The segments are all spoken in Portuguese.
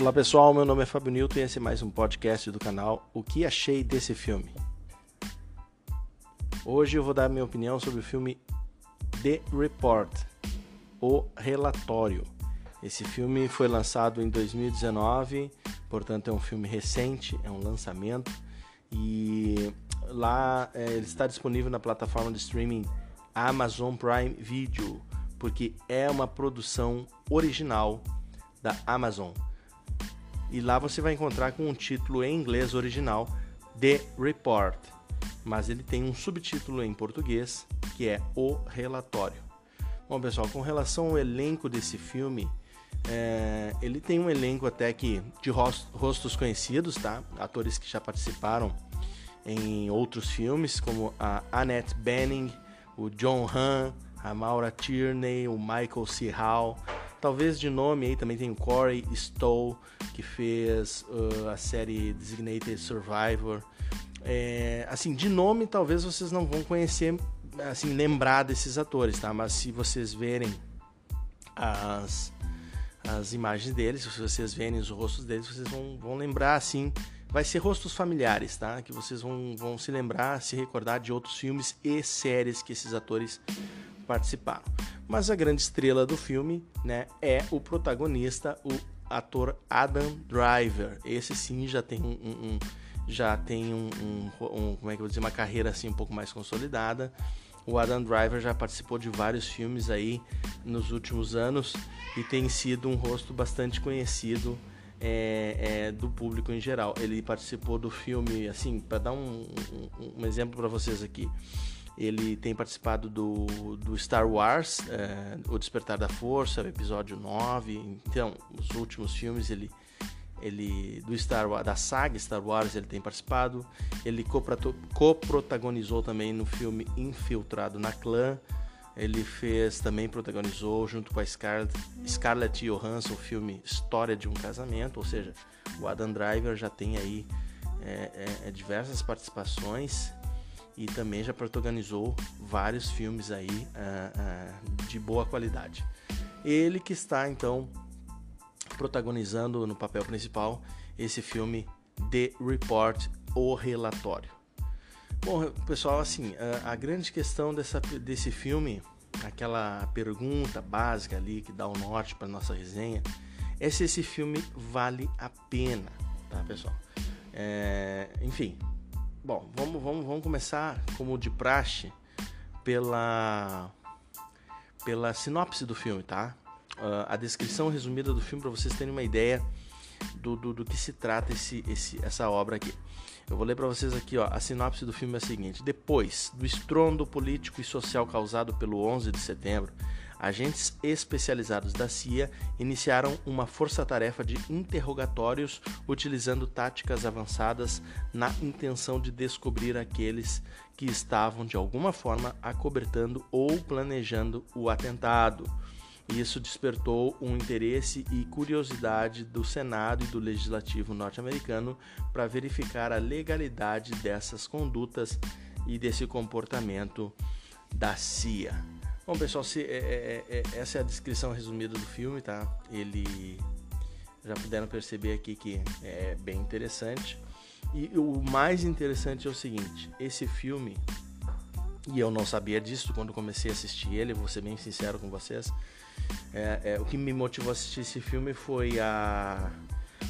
Olá pessoal, meu nome é Fábio Newton e esse é mais um podcast do canal O que achei desse filme. Hoje eu vou dar minha opinião sobre o filme The Report, O Relatório. Esse filme foi lançado em 2019, portanto é um filme recente, é um lançamento e lá é, ele está disponível na plataforma de streaming Amazon Prime Video, porque é uma produção original da Amazon. E lá você vai encontrar com um título em inglês original, The Report, mas ele tem um subtítulo em português que é O Relatório. Bom, pessoal, com relação ao elenco desse filme, é, ele tem um elenco até que de rostos conhecidos, tá? Atores que já participaram em outros filmes, como a Annette Bening, o John Hamm, a Maura Tierney, o Michael C. Hall. Talvez de nome aí também tem o Corey Stoll, que fez uh, a série Designated Survivor. É, assim, de nome talvez vocês não vão conhecer, assim, lembrar desses atores, tá? Mas se vocês verem as, as imagens deles, se vocês verem os rostos deles, vocês vão, vão lembrar, assim, vai ser rostos familiares, tá? Que vocês vão, vão se lembrar, se recordar de outros filmes e séries que esses atores participaram. Mas a grande estrela do filme, né, é o protagonista, o ator Adam Driver. Esse sim já tem um, um, um já tem um, um, como é que eu vou dizer, uma carreira assim um pouco mais consolidada. O Adam Driver já participou de vários filmes aí nos últimos anos e tem sido um rosto bastante conhecido é, é, do público em geral. Ele participou do filme, assim, para dar um, um, um exemplo para vocês aqui. Ele tem participado do, do Star Wars, é, O Despertar da Força, episódio 9. Então, os últimos filmes ele, ele do Star Wars, da saga Star Wars ele tem participado. Ele coprotagonizou também no filme Infiltrado na Clã. Ele fez também protagonizou junto com a Scarlett, Scarlett Johansson o filme História de um Casamento, ou seja, o Adam Driver já tem aí é, é, é diversas participações e também já protagonizou vários filmes aí uh, uh, de boa qualidade. Ele que está então protagonizando no papel principal esse filme The Report, o relatório. Bom, pessoal, assim, a, a grande questão dessa, desse filme, aquela pergunta básica ali que dá o norte para nossa resenha, é se esse filme vale a pena, tá, pessoal? É, enfim, bom, vamos, vamos, vamos começar como de praxe pela pela sinopse do filme, tá? Uh, a descrição resumida do filme para vocês terem uma ideia do, do, do que se trata esse, esse, essa obra aqui. Eu vou ler para vocês aqui, ó, a sinopse do filme é a seguinte: depois do estrondo político e social causado pelo 11 de setembro, agentes especializados da CIA iniciaram uma força-tarefa de interrogatórios utilizando táticas avançadas na intenção de descobrir aqueles que estavam de alguma forma acobertando ou planejando o atentado. Isso despertou um interesse e curiosidade do Senado e do Legislativo norte-americano para verificar a legalidade dessas condutas e desse comportamento da CIA. Bom, pessoal, se, é, é, é, essa é a descrição resumida do filme, tá? Ele já puderam perceber aqui que é bem interessante. E o mais interessante é o seguinte: esse filme, e eu não sabia disso quando comecei a assistir ele, vou ser bem sincero com vocês é, é, o que me motivou a assistir esse filme foi a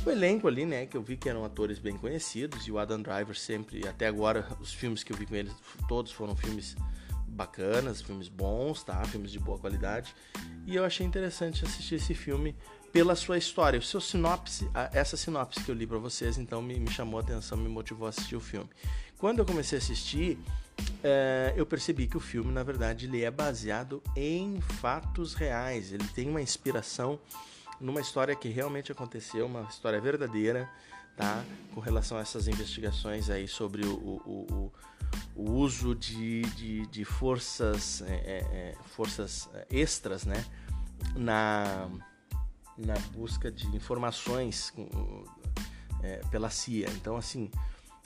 o elenco ali, né? Que eu vi que eram atores bem conhecidos e o Adam Driver sempre, até agora, os filmes que eu vi com ele, todos foram filmes bacanas, filmes bons, tá? Filmes de boa qualidade. E eu achei interessante assistir esse filme pela sua história. O seu sinopse, essa sinopse que eu li para vocês, então me, me, chamou a atenção, me motivou a assistir o filme. Quando eu comecei a assistir, é, eu percebi que o filme, na verdade, ele é baseado em fatos reais. Ele tem uma inspiração numa história que realmente aconteceu, uma história verdadeira, tá? Com relação a essas investigações aí sobre o, o, o, o uso de, de, de forças, é, é, é forças extras, né? Na, na busca de informações é, pela CIA. Então, assim,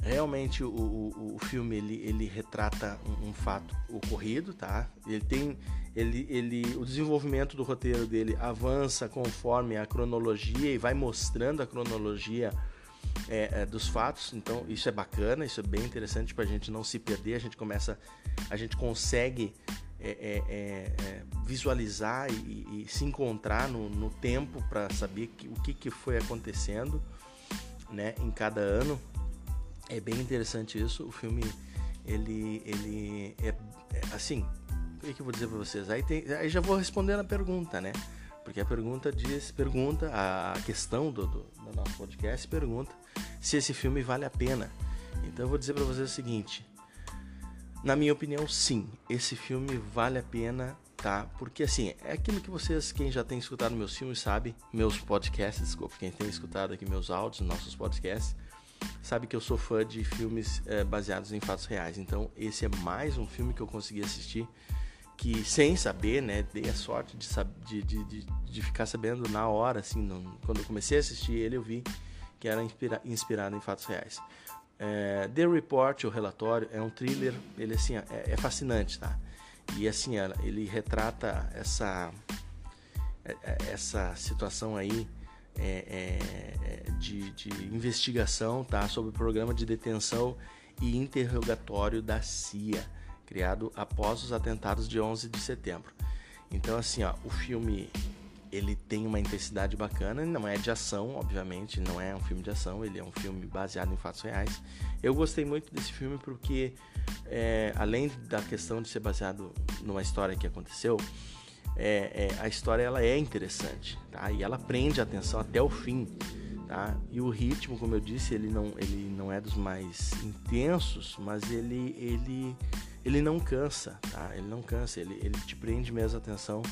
realmente o, o, o filme ele, ele retrata um, um, fato ocorrido, tá? Ele tem ele, ele o desenvolvimento do roteiro dele avança conforme a cronologia e vai mostrando a cronologia é, é, dos fatos. Então isso é bacana, isso é bem interessante para a gente não se perder. A gente começa, a gente consegue é, é, é, é visualizar e, e, se encontrar no, no tempo para saber que, o que, que foi acontecendo, né, em cada ano. É bem interessante isso. O filme, ele, ele é, assim. O que, eu vou dizer para vocês? Aí, tem, aí já vou respondendo a pergunta, né? Porque a pergunta diz, pergunta, a questão do, do, do nosso podcast pergunta se esse filme vale a pena. Então eu vou dizer para vocês o seguinte: na minha opinião, sim, esse filme vale a pena, tá? Porque assim, é aquilo que vocês, quem já tem escutado meus filmes, sabe, meus podcasts, desculpa, quem tem escutado aqui meus áudios, nossos podcasts, sabe que eu sou fã de filmes é, baseados em fatos reais. Então, esse é mais um filme que eu consegui assistir que, sem saber, né, dei a sorte de, de, de, de, ficar sabendo na hora, assim, quando eu comecei a assistir ele, eu vi que era inspira, inspirado em fatos reais. É, The Report, o relatório, é um thriller, ele assim, é, é fascinante, tá? E assim, ele retrata essa, é, é, essa situação aí é, é, de, de, investigação tá, sobre o programa de detenção e interrogatório da CIA, criado após os atentados de 11 de setembro. Então, assim, ó, o filme ele tem uma intensidade bacana, não é de ação, obviamente, não é um filme de ação, ele é um filme baseado em fatos reais. Eu gostei muito desse filme porque, é, além da questão de ser baseado numa história que aconteceu, é, é, a história ela é interessante, tá? E ela prende a atenção até o fim, tá? E o ritmo, como eu disse, ele não, ele não é dos mais intensos, mas ele, ele, ele não cansa, tá? Ele não cansa, ele, ele te prende mesmo a atenção,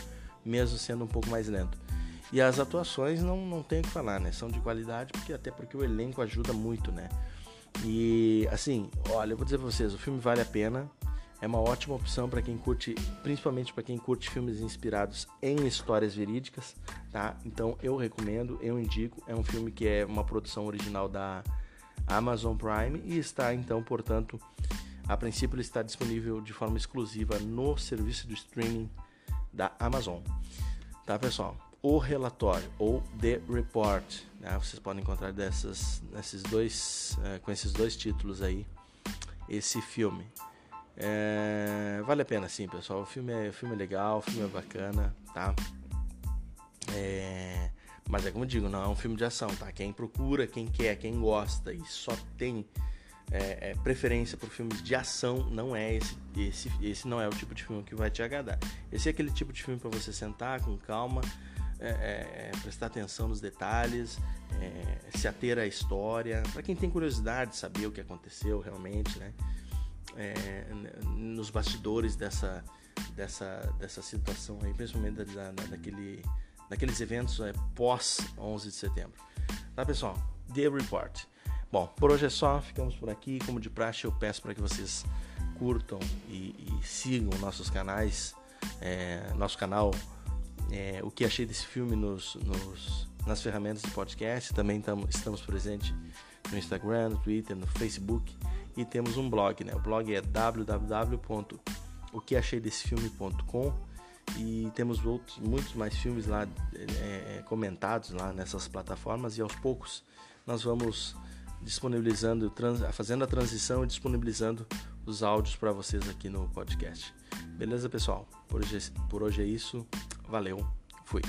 mesmo sendo um pouco mais lento. E as atuações não, não tem o que falar, né? São de qualidade, porque até porque o elenco ajuda muito, né? E assim, olha, eu vou dizer pra vocês, o filme vale a pena. É uma ótima opção para quem curte, principalmente para quem curte filmes inspirados em histórias verídicas, tá? Então eu recomendo, eu indico. É um filme que é uma produção original da Amazon Prime e está então, portanto, a princípio ele está disponível de forma exclusiva no serviço de streaming da Amazon. Tá, pessoal? O relatório ou The Report, né? Vocês podem encontrar dessas, nesses dois, é, com esses dois títulos aí, esse filme. É, vale a pena sim, pessoal. O filme é, o filme é legal, o filme é bacana, tá? É, mas é como eu digo, não é um filme de ação, tá? Quem procura, quem quer, quem gosta e só tem é, é, preferência por filmes de ação, não é esse, esse, esse não é o tipo de filme que vai te agradar. Esse é aquele tipo de filme para você sentar com calma, é, é, é, prestar atenção nos detalhes, se ater à história, para quem tem curiosidade de saber o que aconteceu realmente, né? é, nos bastidores dessa, dessa, dessa situação aí, principalmente da, da, daquele, daqueles eventos é, pós 11 de setembro. Tá, pessoal? The Report. Bom, por hoje é só, ficamos por aqui. Como de praxe, eu peço para que vocês curtam e, e sigam nossos canais, é, nosso canal, é, o que achei desse filme nos, nos, nas ferramentas de podcast. Também tamo, estamos presentes no Instagram, no Twitter, no Facebook e temos um blog, né? O blog é www.oqueacheidesefilme.com e temos outros, muitos mais filmes lá é, é, comentados lá nessas plataformas e aos poucos nós vamos disponibilizando, trans, fazendo a transição e disponibilizando os áudios para vocês aqui no podcast. Beleza, pessoal? Por hoje, por hoje é isso. Valeu. Fui.